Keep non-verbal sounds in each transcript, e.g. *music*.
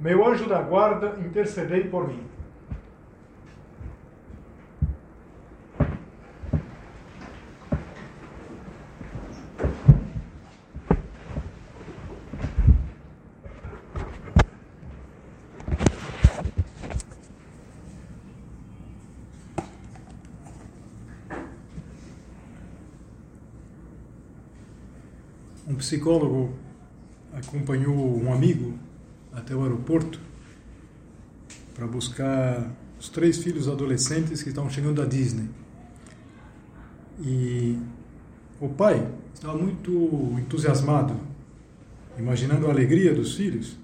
meu anjo da guarda, intercedei por mim. Um psicólogo acompanhou um amigo até o aeroporto para buscar os três filhos adolescentes que estavam chegando da Disney. E o pai estava muito entusiasmado, imaginando a alegria dos filhos,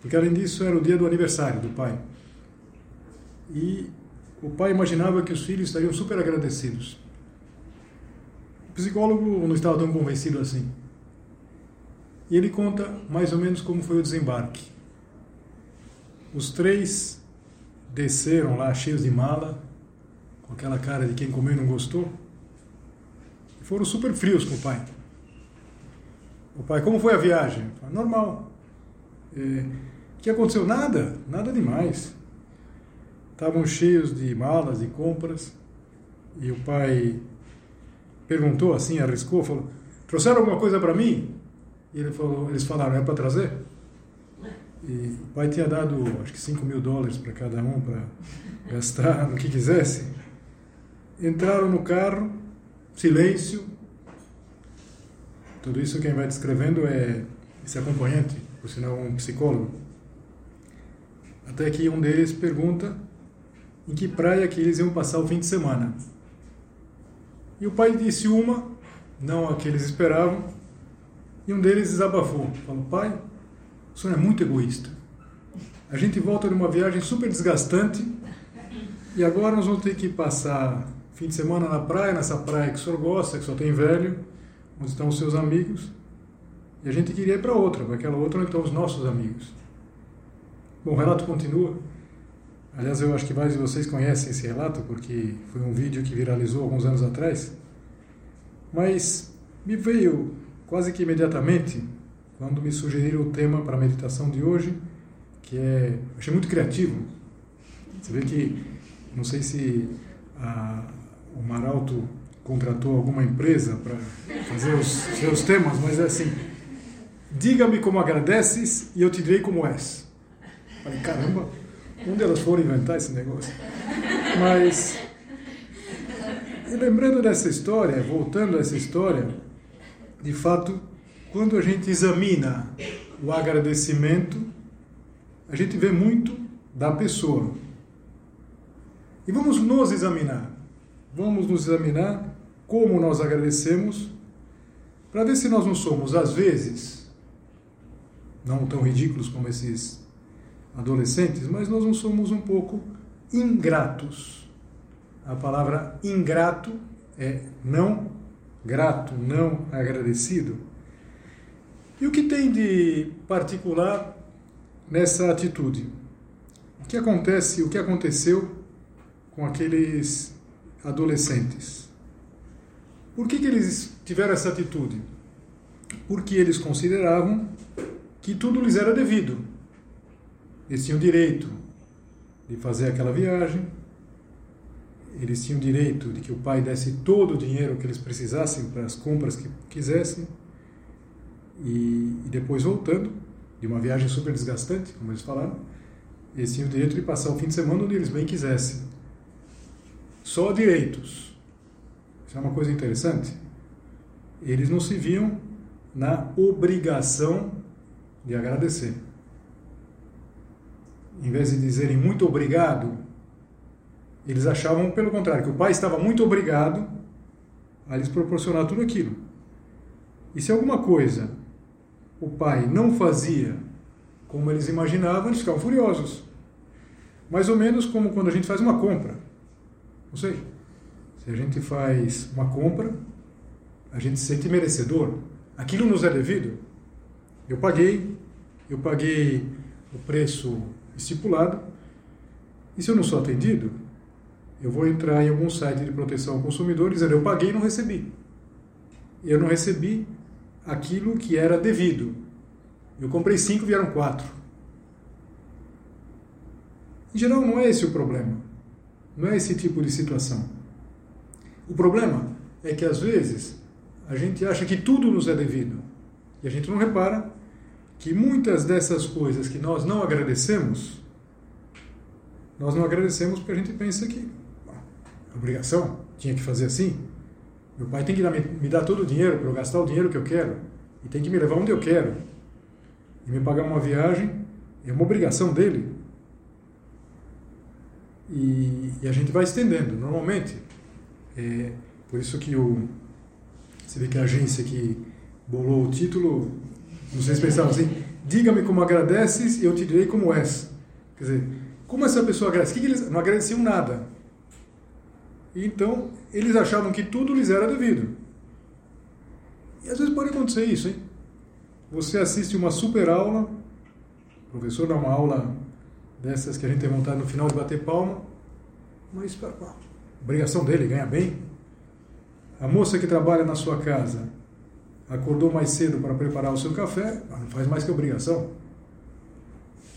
porque além disso era o dia do aniversário do pai. E o pai imaginava que os filhos estariam super agradecidos. O psicólogo não estava tão convencido assim. E ele conta mais ou menos como foi o desembarque. Os três desceram lá cheios de mala, com aquela cara de quem comeu e não gostou, e foram super frios com o pai. O pai, como foi a viagem? Falei, Normal. É, o que aconteceu? Nada, nada demais. Estavam cheios de malas e compras, e o pai perguntou assim, arriscou, falou: Trouxeram alguma coisa para mim? Ele falou, eles falaram, é para trazer? E o pai tinha dado, acho que 5 mil dólares para cada um para gastar *laughs* no que quisesse. Entraram no carro, silêncio. Tudo isso quem vai descrevendo é esse acompanhante, por sinal um psicólogo. Até que um deles pergunta em que praia que eles iam passar o fim de semana. E o pai disse uma, não a que eles esperavam, e um deles desabafou. Falou, pai, o senhor é muito egoísta. A gente volta de uma viagem super desgastante e agora nós vamos ter que passar fim de semana na praia, nessa praia que o senhor gosta, que só tem velho, onde estão os seus amigos. E a gente queria ir para outra, para aquela outra onde estão os nossos amigos. Bom, o relato continua. Aliás, eu acho que vários de vocês conhecem esse relato, porque foi um vídeo que viralizou alguns anos atrás. Mas me veio quase que imediatamente quando me sugeriram o tema para a meditação de hoje, que é. achei muito criativo. Você vê que, não sei se a, o Maralto contratou alguma empresa para fazer os seus temas, mas é assim: diga-me como agradeces e eu te direi como és. Falei, caramba, onde elas foram inventar esse negócio? Mas, e lembrando dessa história, voltando a essa história, de fato, quando a gente examina o agradecimento, a gente vê muito da pessoa. E vamos nos examinar. Vamos nos examinar como nós agradecemos, para ver se nós não somos, às vezes, não tão ridículos como esses adolescentes, mas nós não somos um pouco ingratos. A palavra ingrato é não grato, não agradecido. E o que tem de particular nessa atitude? O que acontece, o que aconteceu com aqueles adolescentes? Por que, que eles tiveram essa atitude? Porque eles consideravam que tudo lhes era devido. Eles tinham direito de fazer aquela viagem, eles tinham direito de que o pai desse todo o dinheiro que eles precisassem para as compras que quisessem, e, e depois voltando, de uma viagem super desgastante, como eles falaram, eles tinham o direito de passar o fim de semana onde eles bem quisessem. Só direitos. Isso é uma coisa interessante. Eles não se viam na obrigação de agradecer. Em vez de dizerem muito obrigado, eles achavam, pelo contrário, que o pai estava muito obrigado a lhes proporcionar tudo aquilo. E se alguma coisa o pai não fazia como eles imaginavam, eles ficavam furiosos. Mais ou menos como quando a gente faz uma compra. Não sei. Se a gente faz uma compra, a gente se sente merecedor. Aquilo nos é devido. Eu paguei, eu paguei o preço estipulado, e se eu não sou atendido, eu vou entrar em algum site de proteção ao consumidor dizendo eu paguei e não recebi. Eu não recebi aquilo que era devido. Eu comprei cinco, vieram quatro. Em geral, não é esse o problema. Não é esse tipo de situação. O problema é que às vezes a gente acha que tudo nos é devido e a gente não repara que muitas dessas coisas que nós não agradecemos, nós não agradecemos porque a gente pensa que obrigação, tinha que fazer assim. Meu pai tem que me dar todo o dinheiro para eu gastar o dinheiro que eu quero e tem que me levar onde eu quero e me pagar uma viagem é uma obrigação dele. E, e a gente vai estendendo. Normalmente, é, por isso que o, você vê que a agência que bolou o título, não sei se pensavam assim, diga-me como agradeces e eu te direi como és. Quer dizer, como essa pessoa agradece? Que que eles não agradeciam nada. Então, eles achavam que tudo lhes era devido. E às vezes pode acontecer isso, hein? Você assiste uma super aula, o professor dá uma aula dessas que a gente tem vontade no final de bater palma, mas a obrigação dele, ganha bem. A moça que trabalha na sua casa acordou mais cedo para preparar o seu café, não faz mais que obrigação.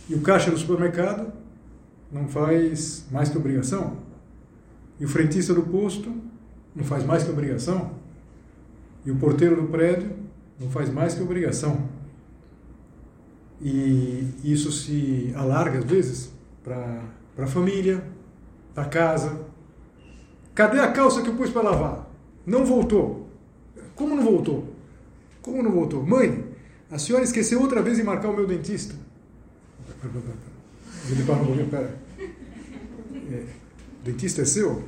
E o caixa do supermercado não faz mais que obrigação. E o frentista do posto não faz mais que obrigação. E o porteiro do prédio não faz mais que obrigação. E isso se alarga às vezes para a família, para casa. Cadê a calça que eu pus para lavar? Não voltou. Como não voltou? Como não voltou? Mãe, a senhora esqueceu outra vez de marcar o meu dentista. Para um pouquinho, pera. É, o dentista é seu?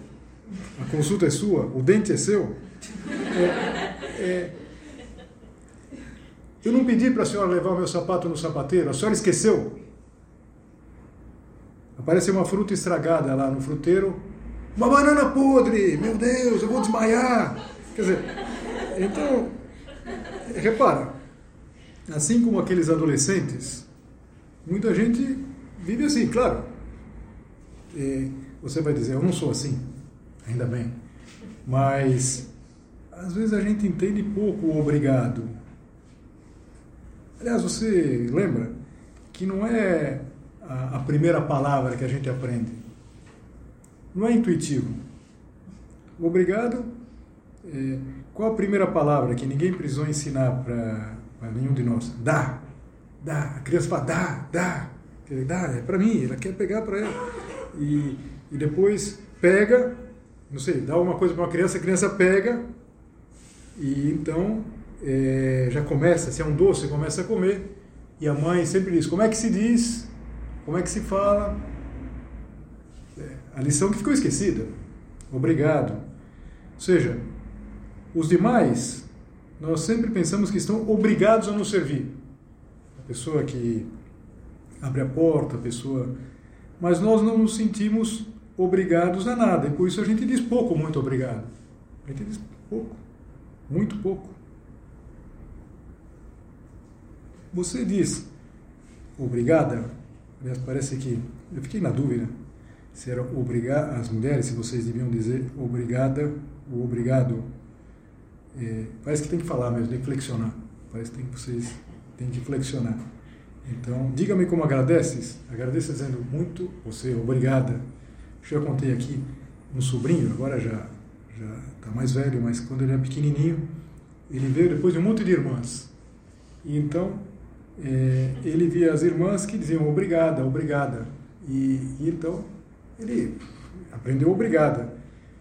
A consulta é sua? O dente é seu? É, é, eu não pedi para a senhora levar o meu sapato no sapateiro, a senhora esqueceu. Aparece uma fruta estragada lá no fruteiro. Uma banana podre! Meu Deus, eu vou desmaiar! Quer dizer, então, repara, assim como aqueles adolescentes, muita gente vive assim, claro. E você vai dizer, eu não sou assim, ainda bem. Mas, às vezes a gente entende pouco o obrigado. Aliás, você lembra que não é a, a primeira palavra que a gente aprende. Não é intuitivo. Obrigado, é, qual a primeira palavra que ninguém precisou ensinar para nenhum de nós? Dá. Dá. A criança fala, dá, dá. Dá, é para mim, ela quer pegar para ela. E, e depois pega, não sei, dá uma coisa para uma criança, a criança pega, e então é, já começa, se é um doce, começa a comer. E a mãe sempre diz: como é que se diz? Como é que se fala? É, a lição que ficou esquecida. Obrigado. Ou seja, os demais, nós sempre pensamos que estão obrigados a nos servir. A pessoa que abre a porta, a pessoa. Mas nós não nos sentimos obrigados a nada, e por isso a gente diz pouco, muito obrigado. A gente diz pouco, muito pouco. Você diz obrigada, aliás, parece que eu fiquei na dúvida se era obrigar as mulheres, se vocês deviam dizer obrigada ou obrigado. É, parece que tem que falar mesmo, tem que flexionar. Parece que vocês têm que flexionar. Então, diga-me como agradeces. Agradeça dizendo muito, você, obrigada. Já contei aqui um sobrinho, agora já já está mais velho, mas quando ele era pequenininho, ele veio depois de um monte de irmãs. E então é, ele via as irmãs que diziam obrigada, obrigada. E, e então ele aprendeu obrigada.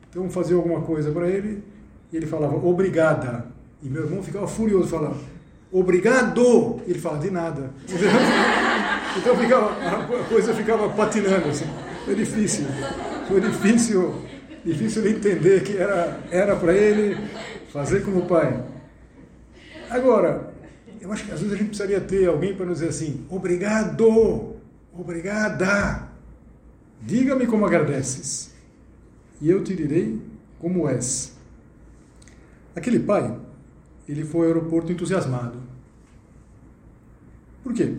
Então fazia alguma coisa para ele e ele falava obrigada. E meu irmão ficava furioso, falava obrigado. Ele falava de nada. *laughs* Então ficava, a coisa ficava patinando assim. Foi difícil. Foi difícil, difícil de entender que era para ele fazer como pai. Agora, eu acho que às vezes a gente precisaria ter alguém para nos dizer assim: obrigado, obrigada. Diga-me como agradeces, e eu te direi como és. Aquele pai, ele foi ao aeroporto entusiasmado. Por quê?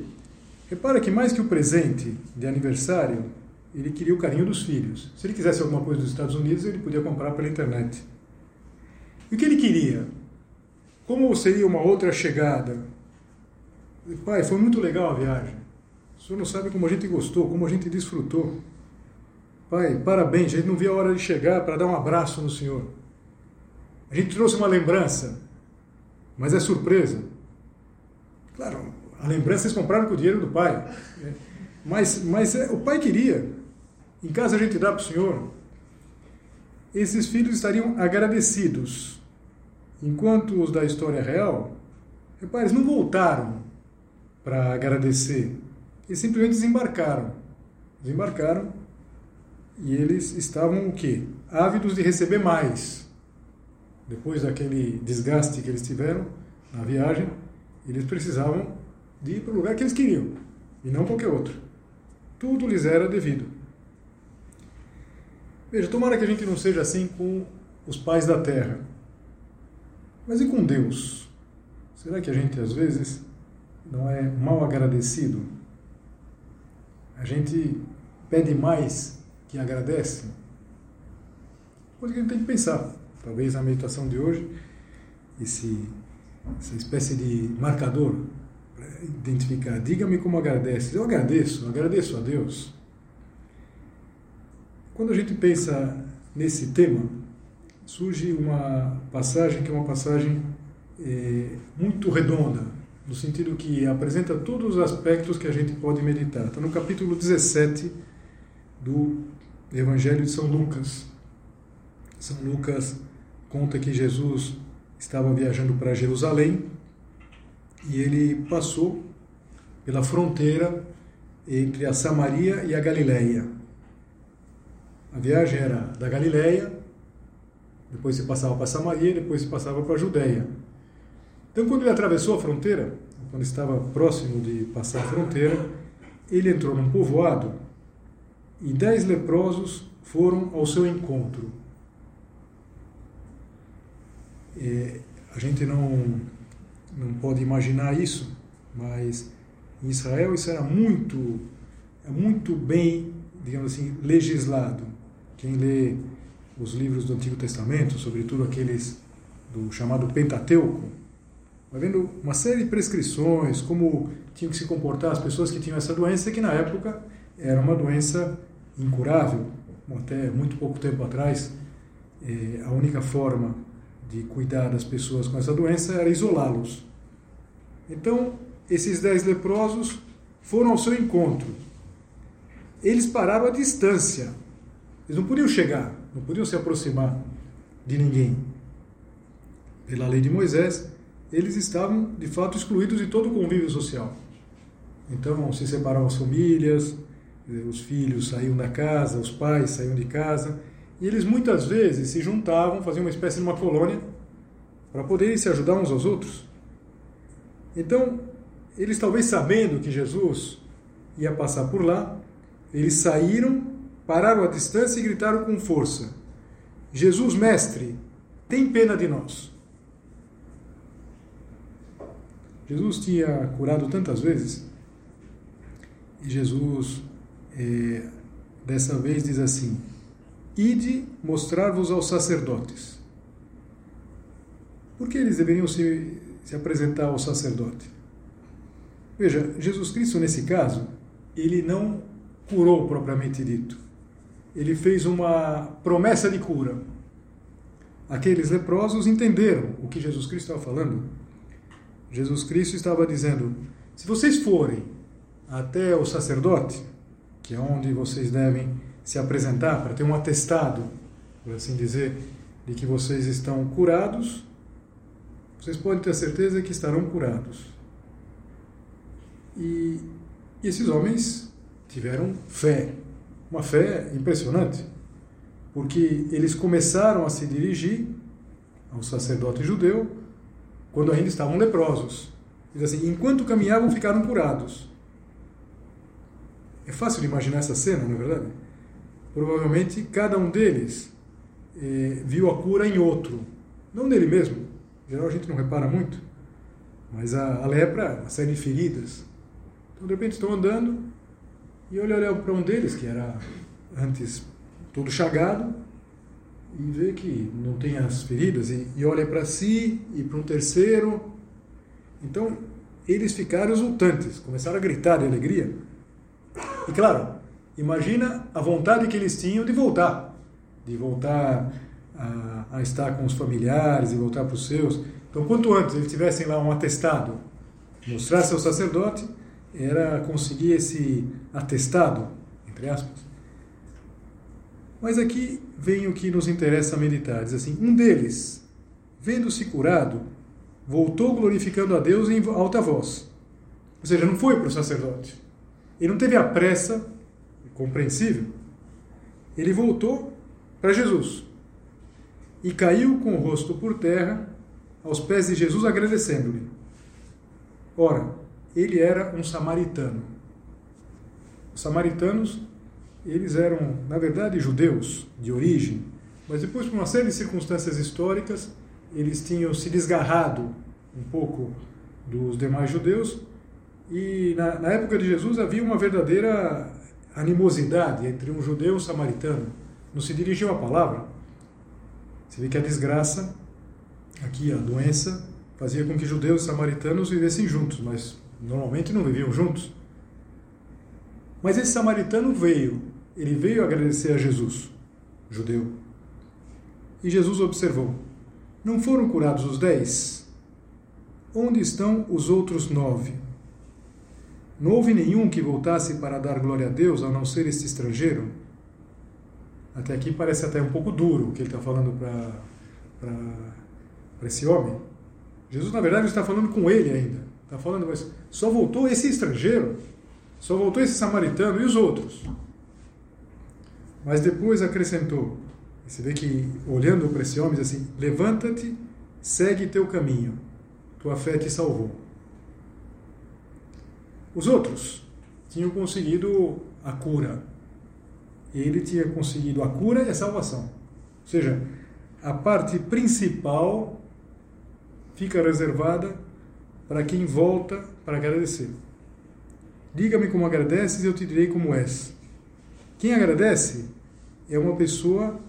Repara que mais que o presente de aniversário, ele queria o carinho dos filhos. Se ele quisesse alguma coisa dos Estados Unidos, ele podia comprar pela internet. E o que ele queria? Como seria uma outra chegada? Pai, foi muito legal a viagem. O senhor não sabe como a gente gostou, como a gente desfrutou. Pai, parabéns, a gente não via a hora de chegar para dar um abraço no senhor. A gente trouxe uma lembrança, mas é surpresa. Claro, a lembrança eles compraram com o dinheiro do pai. Mas, mas é, o pai queria. Em casa a gente dá para o senhor. Esses filhos estariam agradecidos. Enquanto os da história real, repare, não voltaram para agradecer. Eles simplesmente desembarcaram. Desembarcaram e eles estavam o quê? Ávidos de receber mais. Depois daquele desgaste que eles tiveram na viagem, eles precisavam de ir para o lugar que eles queriam e não qualquer outro. Tudo lhes era devido. Veja, tomara que a gente não seja assim com os pais da terra. Mas e com Deus? Será que a gente às vezes não é mal agradecido? A gente pede mais que agradece? Coisa que a gente tem que pensar. Talvez a meditação de hoje, esse, essa espécie de marcador para identificar. Diga-me como agradece. Eu agradeço, agradeço a Deus. Quando a gente pensa nesse tema, surge uma passagem que é uma passagem é, muito redonda, no sentido que apresenta todos os aspectos que a gente pode meditar. Está no capítulo 17 do Evangelho de São Lucas. São Lucas conta que Jesus estava viajando para Jerusalém e ele passou pela fronteira entre a Samaria e a Galileia. A viagem era da Galileia, depois se passava para Samaria, depois se passava para a Judéia. Então, quando ele atravessou a fronteira, quando estava próximo de passar a fronteira, ele entrou num povoado e dez leprosos foram ao seu encontro. É, a gente não, não pode imaginar isso, mas em Israel isso era muito, é muito bem, digamos assim, legislado. Quem lê os livros do Antigo Testamento, sobretudo aqueles do chamado Pentateuco, vai vendo uma série de prescrições, como tinham que se comportar as pessoas que tinham essa doença, que na época era uma doença incurável, até muito pouco tempo atrás, eh, a única forma de cuidar das pessoas com essa doença era isolá-los. Então, esses dez leprosos foram ao seu encontro. Eles pararam à distância. Eles não podiam chegar, não podiam se aproximar de ninguém. Pela lei de Moisés, eles estavam de fato excluídos de todo o convívio social. Então, se separavam as famílias, os filhos saíam da casa, os pais saíam de casa, e eles muitas vezes se juntavam, faziam uma espécie de uma colônia, para poderem se ajudar uns aos outros. Então, eles talvez sabendo que Jesus ia passar por lá, eles saíram, pararam a distância e gritaram com força: Jesus, mestre, tem pena de nós. Jesus tinha curado tantas vezes, e Jesus é, dessa vez diz assim: Ide mostrar-vos aos sacerdotes. Por que eles deveriam se, se apresentar ao sacerdote? Veja, Jesus Cristo, nesse caso, ele não curou propriamente dito. Ele fez uma promessa de cura. Aqueles leprosos entenderam o que Jesus Cristo estava falando. Jesus Cristo estava dizendo: se vocês forem até o sacerdote, que é onde vocês devem se apresentar para ter um atestado, por assim dizer, de que vocês estão curados, vocês podem ter certeza que estarão curados. E esses homens tiveram fé, uma fé impressionante, porque eles começaram a se dirigir ao sacerdote judeu quando ainda estavam leprosos. Diz assim: enquanto caminhavam, ficaram curados. É fácil de imaginar essa cena, não é verdade? provavelmente cada um deles eh, viu a cura em outro, não nele mesmo. Em geral a gente não repara muito, mas a, a lepra, uma série de feridas. Então de repente estão andando e olha, olha para um deles que era antes todo chagado e vê que não tem as feridas e, e olha para si e para um terceiro. Então eles ficaram exultantes, começaram a gritar de alegria. E claro, imagina a vontade que eles tinham de voltar, de voltar a, a estar com os familiares, e voltar para os seus. Então, quanto antes eles tivessem lá um atestado, mostrar seu sacerdote, era conseguir esse atestado, entre aspas. Mas aqui vem o que nos interessa meditar. Diz assim: um deles, vendo-se curado, voltou glorificando a Deus em alta voz. Ou seja, não foi para o sacerdote. Ele não teve a pressa, compreensível. Ele voltou para Jesus e caiu com o rosto por terra aos pés de Jesus, agradecendo-lhe. Ora, ele era um samaritano. Os samaritanos, eles eram, na verdade, judeus de origem, mas depois, por uma série de circunstâncias históricas, eles tinham se desgarrado um pouco dos demais judeus e na, na, época de Jesus havia uma verdadeira animosidade entre um judeu e um samaritano. Não se dirigiam a palavra. Você vê que a desgraça, aqui a doença, fazia com que judeus e samaritanos vivessem juntos, mas normalmente não viviam juntos. Mas esse samaritano veio, ele veio agradecer a Jesus, judeu. E Jesus observou: não foram curados os dez? Onde estão os outros nove? Não houve nenhum que voltasse para dar glória a Deus, a não ser este estrangeiro? Até aqui parece até um pouco duro o que ele está falando para esse homem. Jesus, na verdade, está falando com ele ainda. Está falando, mas só voltou esse estrangeiro, só voltou esse samaritano e os outros. Mas depois acrescentou: você vê que, olhando para esse homem, diz assim: Levanta-te, segue teu caminho, tua fé te salvou. Os outros tinham conseguido a cura. Ele tinha conseguido a cura e a salvação. Ou seja, a parte principal fica reservada para quem volta para agradecer. Diga-me como agradeces e eu te direi como és. Quem agradece é uma pessoa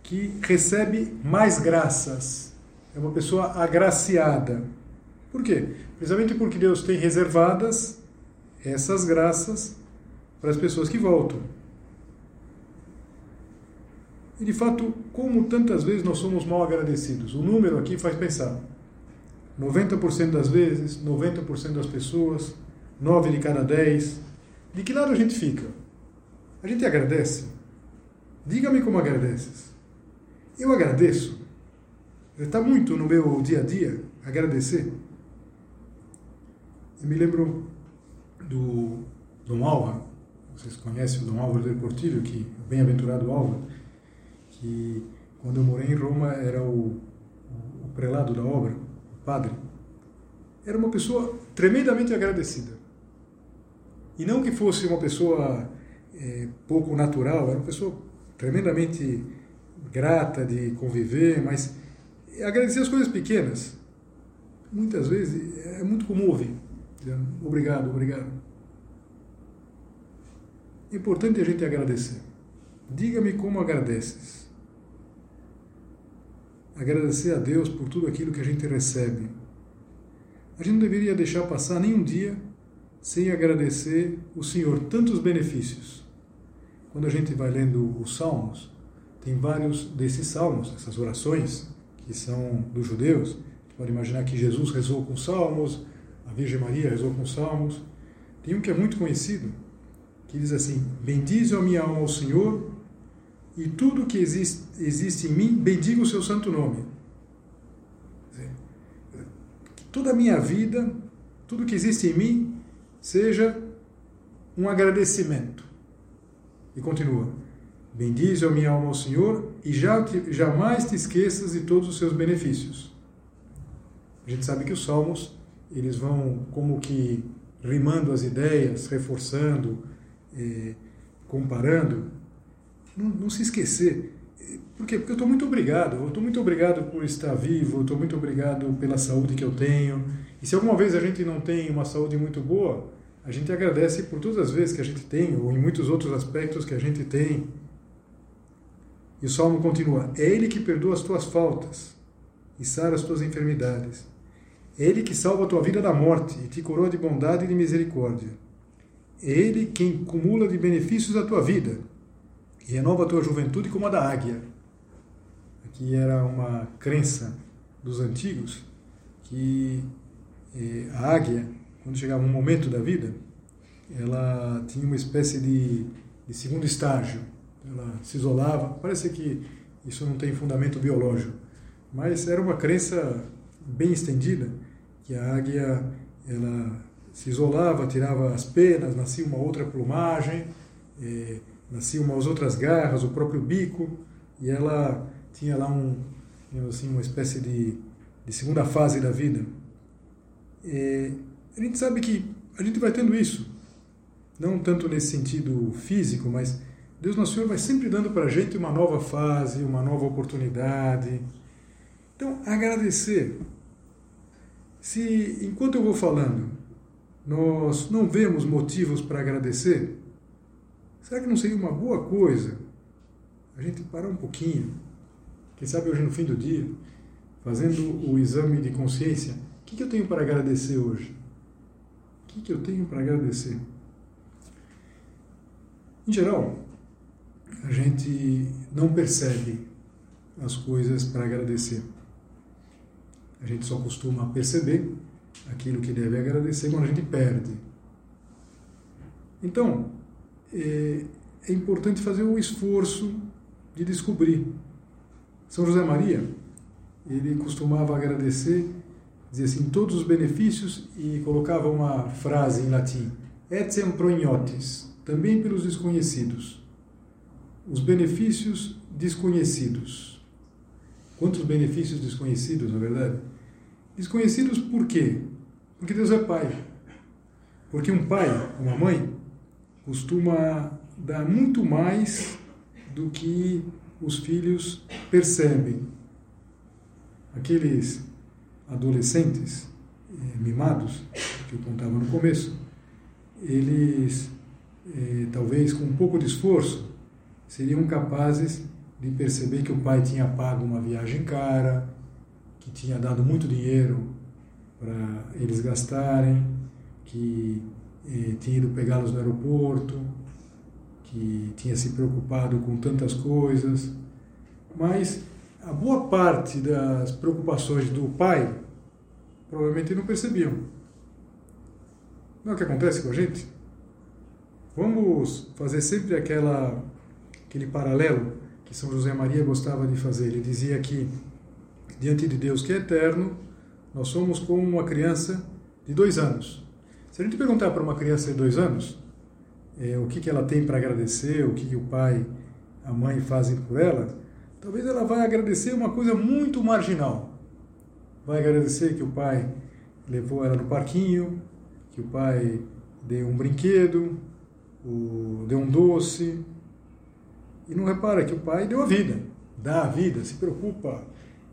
que recebe mais graças. É uma pessoa agraciada. Por quê? Precisamente porque Deus tem reservadas essas graças para as pessoas que voltam. E de fato, como tantas vezes nós somos mal agradecidos? O número aqui faz pensar. 90% das vezes, 90% das pessoas, 9 de cada 10. De que lado a gente fica? A gente agradece? Diga-me como agradeces. Eu agradeço. Está muito no meu dia a dia agradecer. Eu me lembro do Dom Álvaro, vocês conhecem o Dom Álvaro del Portillo, que bem-aventurado Álvaro, que quando eu morei em Roma era o, o prelado da obra, o padre. Era uma pessoa tremendamente agradecida. E não que fosse uma pessoa é, pouco natural, era uma pessoa tremendamente grata de conviver, mas agradecer as coisas pequenas. Muitas vezes é muito comum ouvir. Obrigado, obrigado. É importante a gente agradecer. Diga-me como agradeces. Agradecer a Deus por tudo aquilo que a gente recebe. A gente não deveria deixar passar nenhum dia sem agradecer o Senhor tantos benefícios. Quando a gente vai lendo os Salmos, tem vários desses salmos, essas orações, que são dos judeus. Você pode imaginar que Jesus rezou com salmos, a Virgem Maria rezou com salmos. Tem um que é muito conhecido, que diz assim: Bendize a minha alma ao Senhor, e tudo que existe, existe em mim, bendiga o seu santo nome. Toda a minha vida, tudo que existe em mim, seja um agradecimento. E continua: Bendize a minha alma ao Senhor e já te, jamais te esqueças de todos os seus benefícios. A gente sabe que os salmos eles vão como que rimando as ideias, reforçando, eh, comparando. Não, não se esquecer. Por quê? Porque eu estou muito obrigado. Eu estou muito obrigado por estar vivo, eu estou muito obrigado pela saúde que eu tenho. E se alguma vez a gente não tem uma saúde muito boa, a gente agradece por todas as vezes que a gente tem, ou em muitos outros aspectos que a gente tem. E o Salmo continua: É Ele que perdoa as tuas faltas e sara as tuas enfermidades. É Ele que salva a tua vida da morte e te coroa de bondade e de misericórdia. É Ele quem cumula de benefícios a tua vida renova a tua juventude como a da águia. Aqui era uma crença dos antigos que eh, a águia, quando chegava um momento da vida, ela tinha uma espécie de, de segundo estágio. Ela se isolava. Parece que isso não tem fundamento biológico, mas era uma crença bem estendida que a águia ela se isolava, tirava as penas, nascia uma outra plumagem, eh, nasciam umas outras garras, o próprio bico, e ela tinha lá um, assim, uma espécie de, de segunda fase da vida. E a gente sabe que a gente vai tendo isso, não tanto nesse sentido físico, mas Deus Nosso Senhor vai sempre dando para a gente uma nova fase, uma nova oportunidade. Então, agradecer. Se enquanto eu vou falando, nós não vemos motivos para agradecer, será que não seria uma boa coisa a gente parar um pouquinho, quem sabe hoje no fim do dia, fazendo o exame de consciência, o que, que eu tenho para agradecer hoje? O que, que eu tenho para agradecer? Em geral, a gente não percebe as coisas para agradecer. A gente só costuma perceber aquilo que deve agradecer quando a gente perde. Então, é, é importante fazer o esforço de descobrir. São José Maria, ele costumava agradecer, dizer assim, todos os benefícios e colocava uma frase em latim, etiam proignotis, também pelos desconhecidos. Os benefícios desconhecidos. Quantos benefícios desconhecidos, na verdade? Desconhecidos por quê? Porque Deus é Pai. Porque um pai, uma mãe, costuma dar muito mais do que os filhos percebem. Aqueles adolescentes eh, mimados, que eu contava no começo, eles, eh, talvez com um pouco de esforço, seriam capazes de perceber que o pai tinha pago uma viagem cara, que tinha dado muito dinheiro para eles gastarem, que eh, tinha ido pegá-los no aeroporto, que tinha se preocupado com tantas coisas, mas a boa parte das preocupações do pai provavelmente não percebiam. Não é o que acontece com a gente? Vamos fazer sempre aquela, aquele paralelo que São José Maria gostava de fazer. Ele dizia que, diante de Deus que é eterno, nós somos como uma criança de dois anos. Se a gente perguntar para uma criança de dois anos é, o que, que ela tem para agradecer, o que, que o pai, a mãe fazem por ela, talvez ela vá agradecer uma coisa muito marginal. Vai agradecer que o pai levou ela no parquinho, que o pai deu um brinquedo, deu um doce, e não repara que o pai deu a vida, dá a vida, se preocupa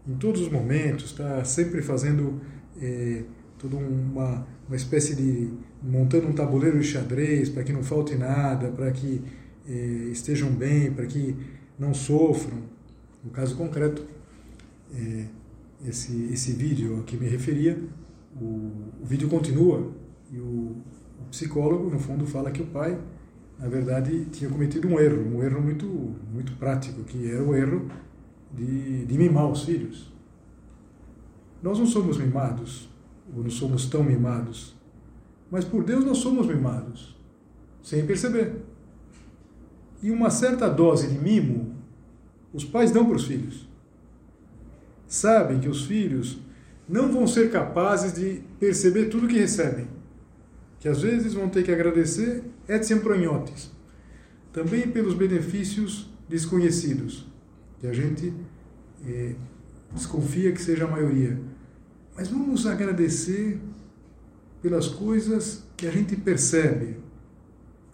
em todos os momentos, está sempre fazendo é, toda uma, uma espécie de. montando um tabuleiro de xadrez para que não falte nada, para que eh, estejam bem, para que não sofram. No caso concreto, eh, esse, esse vídeo a que me referia, o, o vídeo continua e o, o psicólogo, no fundo, fala que o pai, na verdade, tinha cometido um erro, um erro muito, muito prático, que era o erro de, de mimar os filhos. Nós não somos mimados, ou não somos tão mimados. Mas por Deus nós somos mimados, sem perceber. E uma certa dose de mimo os pais dão para os filhos. Sabem que os filhos não vão ser capazes de perceber tudo que recebem. Que às vezes vão ter que agradecer et sempronhotes. Também pelos benefícios desconhecidos, que a gente eh, desconfia que seja a maioria mas vamos agradecer pelas coisas que a gente percebe.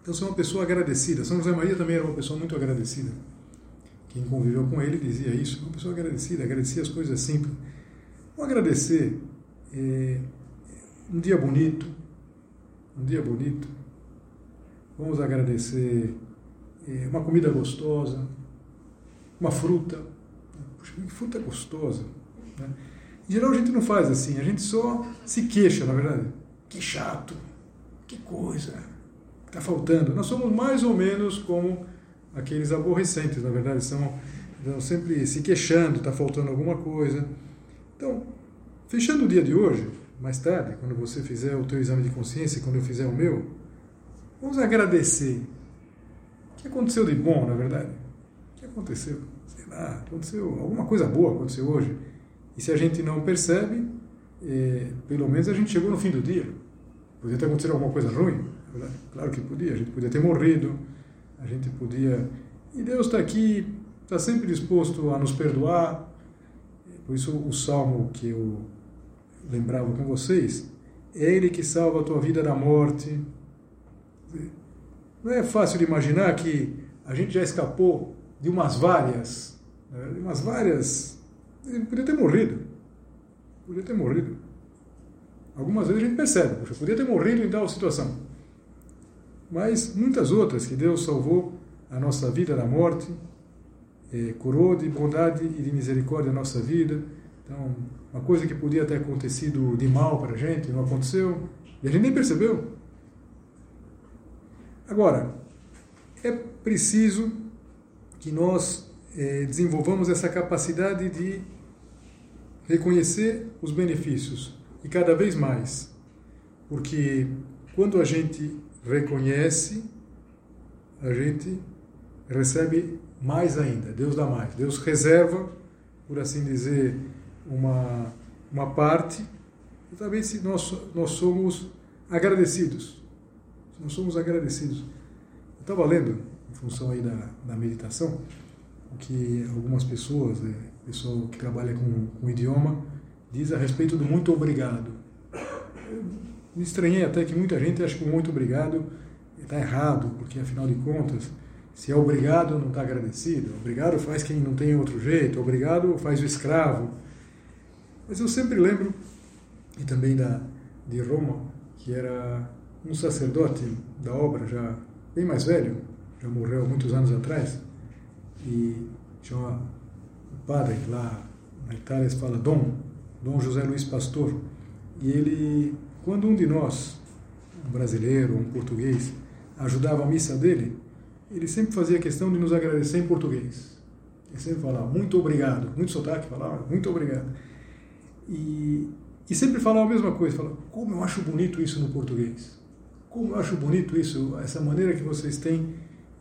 Então, sou uma pessoa agradecida. São José Maria também era uma pessoa muito agradecida. quem conviveu com ele dizia isso, uma pessoa agradecida, agradecia as coisas simples. Vamos agradecer é, um dia bonito, um dia bonito. Vamos agradecer é, uma comida gostosa, uma fruta. Puxa, que fruta gostosa. Né? Em geral a gente não faz assim, a gente só se queixa, na verdade. Que chato, que coisa, está faltando. Nós somos mais ou menos como aqueles aborrecentes, na verdade, são, estão sempre se queixando, está faltando alguma coisa. Então, fechando o dia de hoje, mais tarde, quando você fizer o teu exame de consciência, quando eu fizer o meu, vamos agradecer. O que aconteceu de bom, na verdade? O que aconteceu? Sei lá, aconteceu alguma coisa boa aconteceu hoje. E se a gente não percebe, é, pelo menos a gente chegou no fim do dia. Podia ter acontecido alguma coisa ruim, é claro que podia. A gente podia ter morrido, a gente podia. E Deus está aqui, está sempre disposto a nos perdoar. Por isso, o salmo que eu lembrava com vocês, é Ele que salva a tua vida da morte. Não é fácil de imaginar que a gente já escapou de umas várias, né, de umas várias. Ele podia ter morrido. Podia ter morrido. Algumas vezes a gente percebe, poxa, podia ter morrido em tal situação. Mas muitas outras que Deus salvou a nossa vida da morte, eh, curou de bondade e de misericórdia a nossa vida. Então, uma coisa que podia ter acontecido de mal para a gente, não aconteceu, e a gente nem percebeu. Agora, é preciso que nós eh, desenvolvamos essa capacidade de reconhecer os benefícios e cada vez mais, porque quando a gente reconhece, a gente recebe mais ainda. Deus dá mais. Deus reserva, por assim dizer, uma, uma parte. E também se nós, nós somos agradecidos. Se nós somos agradecidos. Estava lendo, em função aí da, da meditação, o que algumas pessoas, é, pessoal que trabalha com, com idioma, diz a respeito do muito obrigado. Me estranhei até que muita gente acha que o muito obrigado está errado, porque afinal de contas, se é obrigado, não está agradecido. Obrigado faz quem não tem outro jeito, obrigado faz o escravo. Mas eu sempre lembro, e também da, de Roma, que era um sacerdote da obra, já bem mais velho, já morreu há muitos anos atrás, e chama o padre lá na Itália, se fala Dom, Dom José Luiz Pastor, e ele, quando um de nós, um brasileiro, um português, ajudava a missa dele, ele sempre fazia questão de nos agradecer em português. Ele sempre falava muito obrigado, muito sotaque, falava muito obrigado. E, e sempre falava a mesma coisa, falava, como eu acho bonito isso no português. Como eu acho bonito isso, essa maneira que vocês têm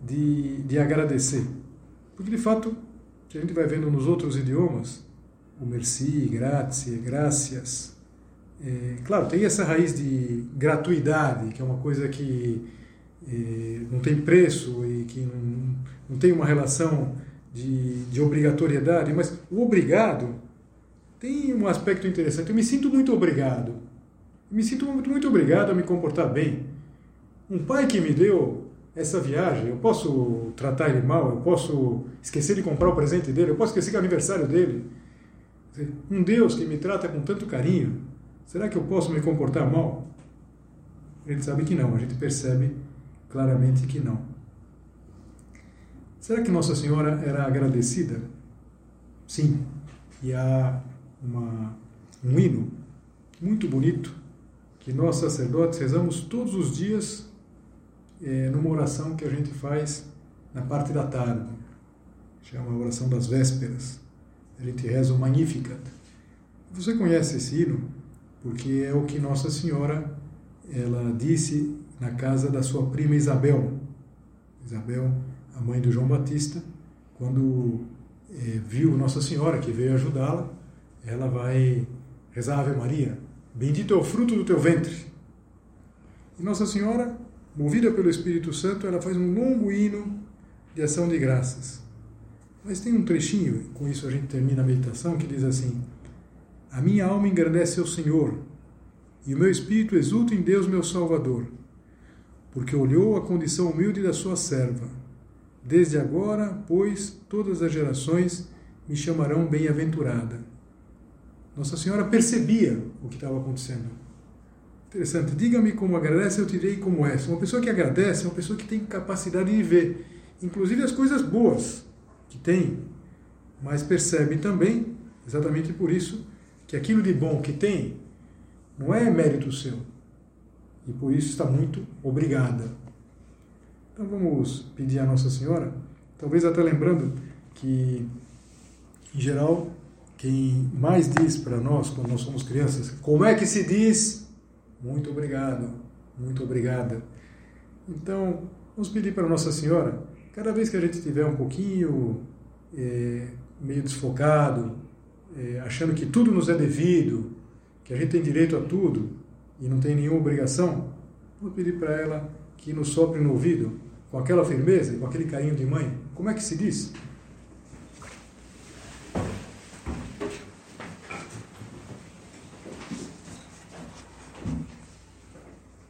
de, de agradecer. Porque, de fato, se a gente vai vendo nos outros idiomas, o merci, grazie, gracias, é, claro, tem essa raiz de gratuidade, que é uma coisa que é, não tem preço e que não, não tem uma relação de, de obrigatoriedade, mas o obrigado tem um aspecto interessante. Eu me sinto muito obrigado. Me sinto muito, muito obrigado a me comportar bem. Um pai que me deu essa viagem, eu posso tratar ele mal, eu posso esquecer de comprar o presente dele, eu posso esquecer que é aniversário dele. Um Deus que me trata com tanto carinho, será que eu posso me comportar mal? Ele sabe que não, a gente percebe claramente que não. Será que Nossa Senhora era agradecida? Sim. E há uma, um hino muito bonito que nós sacerdotes rezamos todos os dias é, numa oração que a gente faz na parte da tarde. Chama a oração das vésperas. A gente reza o Magnificat. Você conhece esse hino? Porque é o que Nossa Senhora ela disse na casa da sua prima Isabel. Isabel, a mãe do João Batista, quando é, viu Nossa Senhora que veio ajudá-la, ela vai rezar Ave Maria. Bendito é o fruto do teu ventre. E Nossa Senhora, movida pelo Espírito Santo, ela faz um longo hino de ação de graças. Mas tem um trechinho, com isso a gente termina a meditação, que diz assim: A minha alma engrandece ao Senhor, e o meu espírito exulta em Deus, meu Salvador, porque olhou a condição humilde da sua serva. Desde agora, pois, todas as gerações me chamarão bem-aventurada. Nossa Senhora percebia o que estava acontecendo. Interessante. Diga-me como agradece, eu direi como és. Uma pessoa que agradece é uma pessoa que tem capacidade de ver, inclusive as coisas boas que tem, mas percebe também, exatamente por isso, que aquilo de bom que tem não é mérito seu. E por isso está muito obrigada. Então vamos pedir a Nossa Senhora, talvez até lembrando que, em geral, quem mais diz para nós, quando nós somos crianças, como é que se diz? Muito obrigado, muito obrigada. Então, vamos pedir para Nossa Senhora, cada vez que a gente estiver um pouquinho é, meio desfocado, é, achando que tudo nos é devido, que a gente tem direito a tudo e não tem nenhuma obrigação, vamos pedir para ela que nos sopre no ouvido, com aquela firmeza, com aquele carinho de mãe. Como é que se diz?